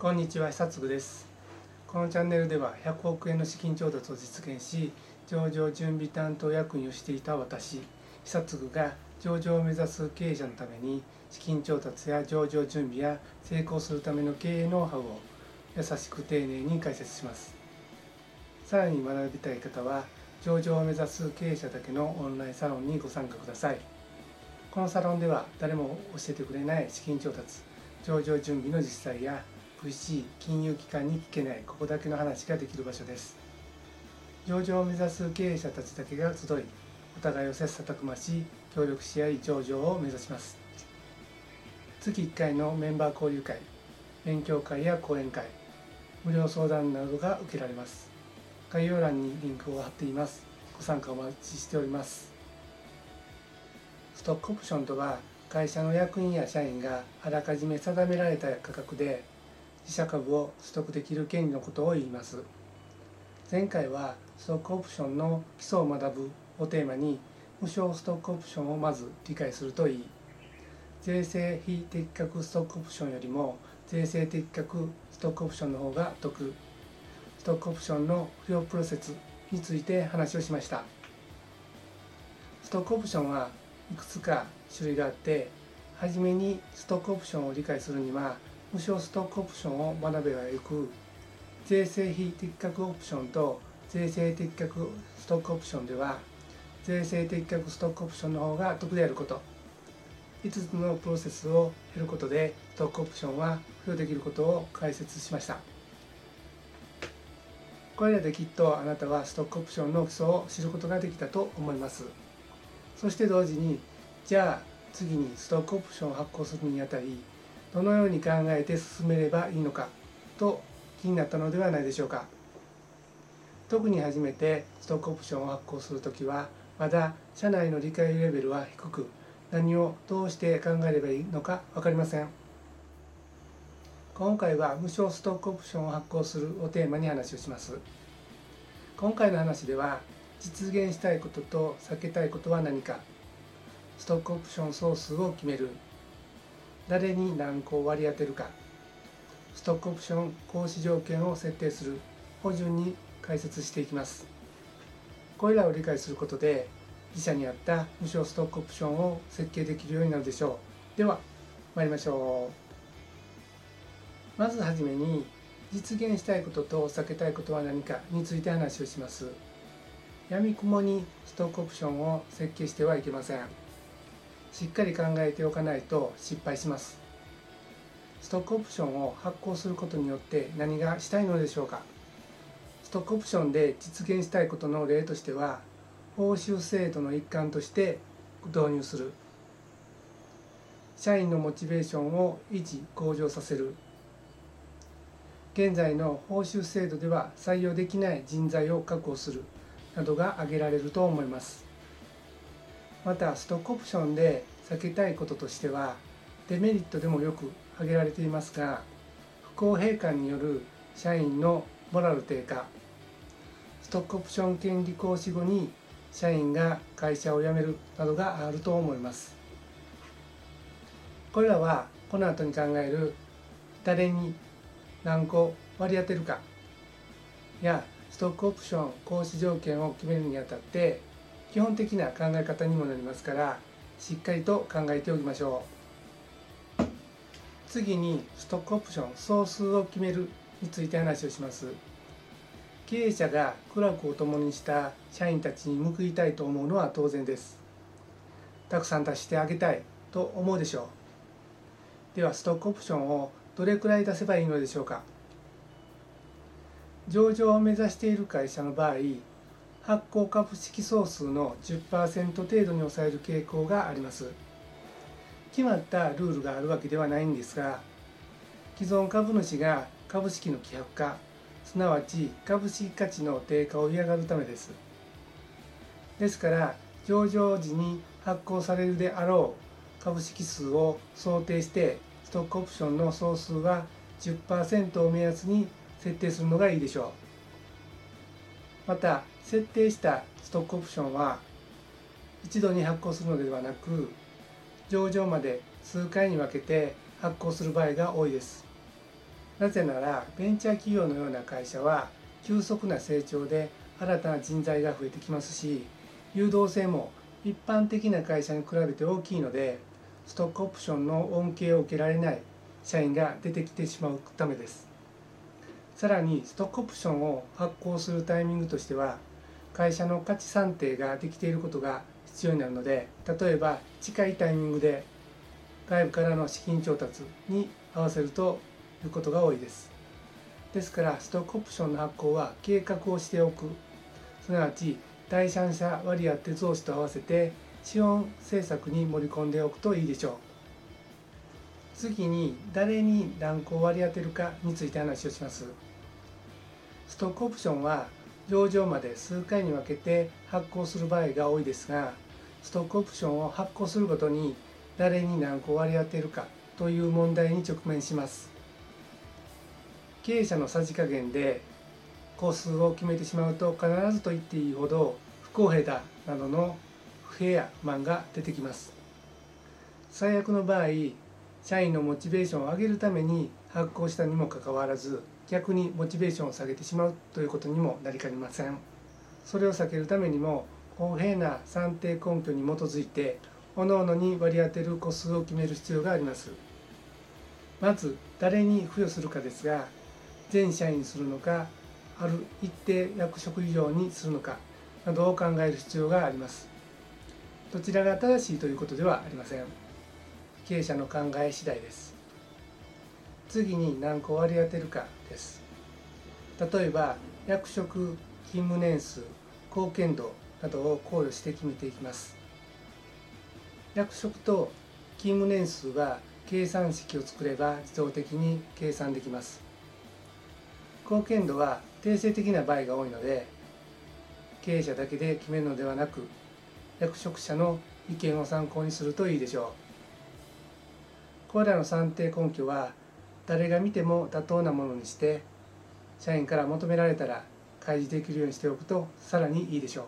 こんにちは久嗣です。このチャンネルでは100億円の資金調達を実現し上場準備担当役員をしていた私久嗣が上場を目指す経営者のために資金調達や上場準備や成功するための経営ノウハウを優しく丁寧に解説します。さらに学びたい方は上場を目指す経営者だけのオンラインサロンにご参加ください。このサロンでは誰も教えてくれない資金調達上場準備の実際や VC 金融機関に聞けないここだけの話ができる場所です。上場を目指す経営者たちだけが集いお互いを切磋琢磨し協力し合い上場を目指します。月1回のメンバー交流会勉強会や講演会無料相談などが受けられます。概要欄にリンクを貼っています。ご参加お待ちしております。ストックオプションとは会社の役員や社員があらかじめ定められた価格で自社株を取得できる権利のことを言います。前回はストックオプションの基礎を学ぶをテーマに無償ストックオプションをまず理解するといい。税制非適格ストックオプションよりも税制適格ストックオプションの方が得。ストックオプションの不要プロセスについて話をしました。ストックオプションはいくつか種類があって初めにストックオプションを理解するには無償ストックオプションを学べばよく税制非適格オプションと税制適格ストックオプションでは税制適格ストックオプションの方が得であること。5つのプロセスを経ることでストックオプションは付与できることを解説しました。これらできっとあなたはストックオプションの基礎を知ることができたと思います。そして同時にじゃあ次にストックオプションを発行するにあたりどのように考えて進めればいいのかと気になったのではないでしょうか。特に初めてストックオプションを発行するときはまだ社内の理解レベルは低く何をどうして考えればいいのか分かりません。今回は無償ストックオプションを発行するをテーマに話をします。今回の話では実現したいことと避けたいことは何か。ストックオプション総数を決める。誰に何個割り当てるか。ストックオプション行使条件を設定する。を順に解説していきます。これらを理解することで自社に合った無償ストックオプションを設計できるようになるでしょう。では参りましょう。まずはじめに実現したいことと避けたいことは何かについて話をします。やみくもにストックオプションを設計してはいけません。しっかり考えておかないと失敗します。ストックオプションを発行することによって何がしたいのでしょうか。ストックオプションで実現したいことの例としては報酬制度の一環として導入する。社員のモチベーションを維持向上させる。現在の報酬制度では採用できない人材を確保するなどが挙げられると思います。またストックオプションで避けたいこととしてはデメリットでもよく挙げられていますが不公平感による社員のモラル低下。ストックオプション権利行使後に社員が会社を辞めるなどがあると思います。これらはこの後に考える誰に何個割り当てるかやストックオプション行使条件を決めるにあたって基本的な考え方にもなりますからしっかりと考えておきましょう。次にストックオプション総数を決めるについて話をします。経営者が苦楽を共にした社員たちに報いたいと思うのは当然です。たくさん出してあげたいと思うでしょう。ではストックオプションをどれくらい出せばいいのでしょうか。上場を目指している会社の場合発行株式総数の10%程度に抑える傾向があります。決まったルールがあるわけではないんですが既存株主が株式の希薄化すなわち株式価値の低下を嫌がるためです。ですから上場時に発行されるであろう株式数を想定してストックオプションの総数は10%を目安に設定するのがいいでしょう。また設定したストックオプションは一度に発行するのではなく上場まで数回に分けて発行する場合が多いです。なぜならベンチャー企業のような会社は急速な成長で新たな人材が増えてきますし誘導性も一般的な会社に比べて大きいのでストックオプションの恩恵を受けられない社員が出てきてしまうためです。さらにストックオプションを発行するタイミングとしては会社の価値算定ができていることが必要になるので例えば近いタイミングで外部からの資金調達に合わせるということが多いです。ですからストックオプションの発行は計画をしておく。すなわち第三者割当増資と合わせて資本政策に盛り込んでおくといいでしょう。次に誰に何個割り当てるかについて話をします。ストックオプションは上場まで数回に分けて発行する場合が多いですがストックオプションを発行するごとに誰に何個割り当てるかという問題に直面します。経営者のさじ加減で個数を決めてしまうと必ずと言っていいほど不公平だなどの不平や不満が出てきます。最悪の場合社員のモチベーションを上げるために発行したにもかかわらず逆にモチベーションを下げてしまうということにもなりかねません。それを避けるためにも公平な算定根拠に基づいて各々に割り当てる個数を決める必要があります。まず誰に付与するかですが全社員にするのかある一定役職以上にするのかなどを考える必要があります。どちらが正しいということではありません。経営者の考え次第です。次に何個割り当てるかです。例えば役職勤務年数貢献度などを考慮して決めていきます。役職と勤務年数は計算式を作れば自動的に計算できます。貢献度は定性的な場合が多いので経営者だけで決めるのではなく役職者の意見を参考にするといいでしょう。これらの算定根拠は誰が見ても妥当なものにして社員から求められたら開示できるようにしておくとさらにいいでしょう。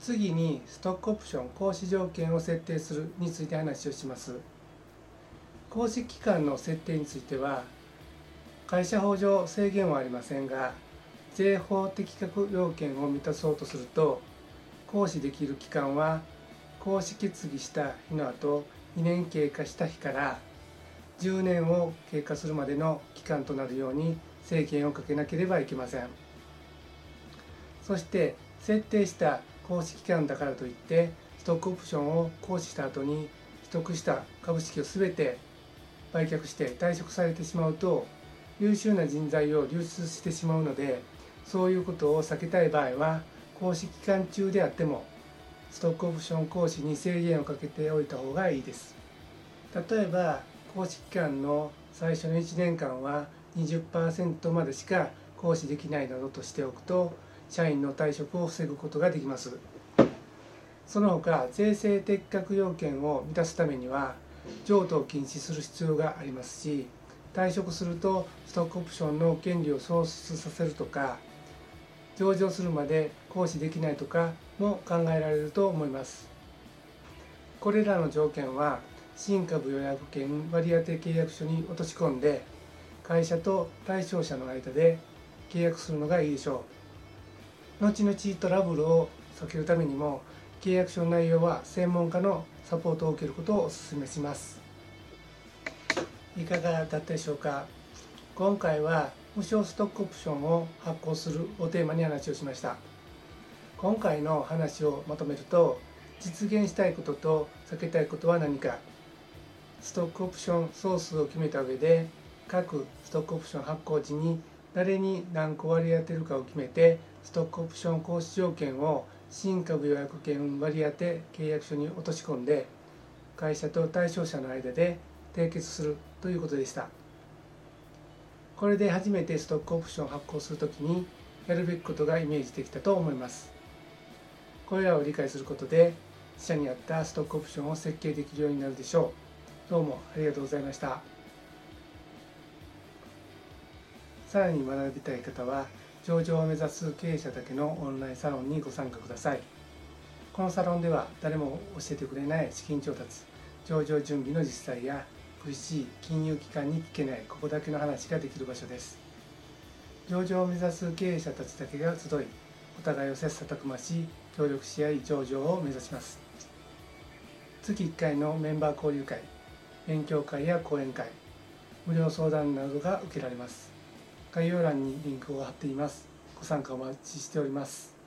次にストックオプション行使条件を設定するについて話をします。行使期間の設定については会社法上制限はありませんが税法適格要件を満たそうとすると行使できる期間は行使決議した日の後2年経過した日から10年を経過するまでの期間となるように制限をかけなければいけません。そして設定した行使期間だからといってストックオプションを行使した後に取得した株式を全て売却して退職されてしまうと優秀な人材を流出してしまうのでそういうことを避けたい場合は行使期間中であってもストックオプション行使に制限をかけておいた方がいいです。例えば行使期間の最初の1年間は20%までしか行使できないなどとしておくと社員の退職を防ぐことができます。その他税制適格要件を満たすためには譲渡を禁止する必要がありますし退職するとストックオプションの権利を喪失させるとか上場するまで行使できないとかも考えられると思います。これらの条件は新株予約権割当契約書に落とし込んで会社と対象者の間で契約するのがいいでしょう。後々トラブルを避けるためにも契約書の内容は専門家のサポートを受けることをお勧めします。いかがだったでしょうか？今回は無償ストックオプションを発行するをテーマに話をしました。今回の話をまとめると実現したいことと避けたいことは何か？ストックオプション総数を決めた上で各ストックオプション発行時に誰に何個割り当てるかを決めてストックオプション行使条件を新株予約権割り当て契約書に落とし込んで会社と対象者の間で締結するということでした。これで初めてストックオプションを発行するときにやるべきことがイメージできたと思います。これらを理解することで自社に合ったストックオプションを設計できるようになるでしょう。どうもありがとうございました。さらに学びたい方は上場を目指す経営者だけのオンラインサロンにご参加ください。このサロンでは誰も教えてくれない資金調達上場準備の実際や VC 金融機関に聞けないここだけの話ができる場所です。上場を目指す経営者たちだけが集いお互いを切磋琢磨し協力し合い上場を目指します。月1回のメンバー交流会勉強会や講演会無料相談などが受けられます。概要欄にリンクを貼っています。ご参加お待ちしております。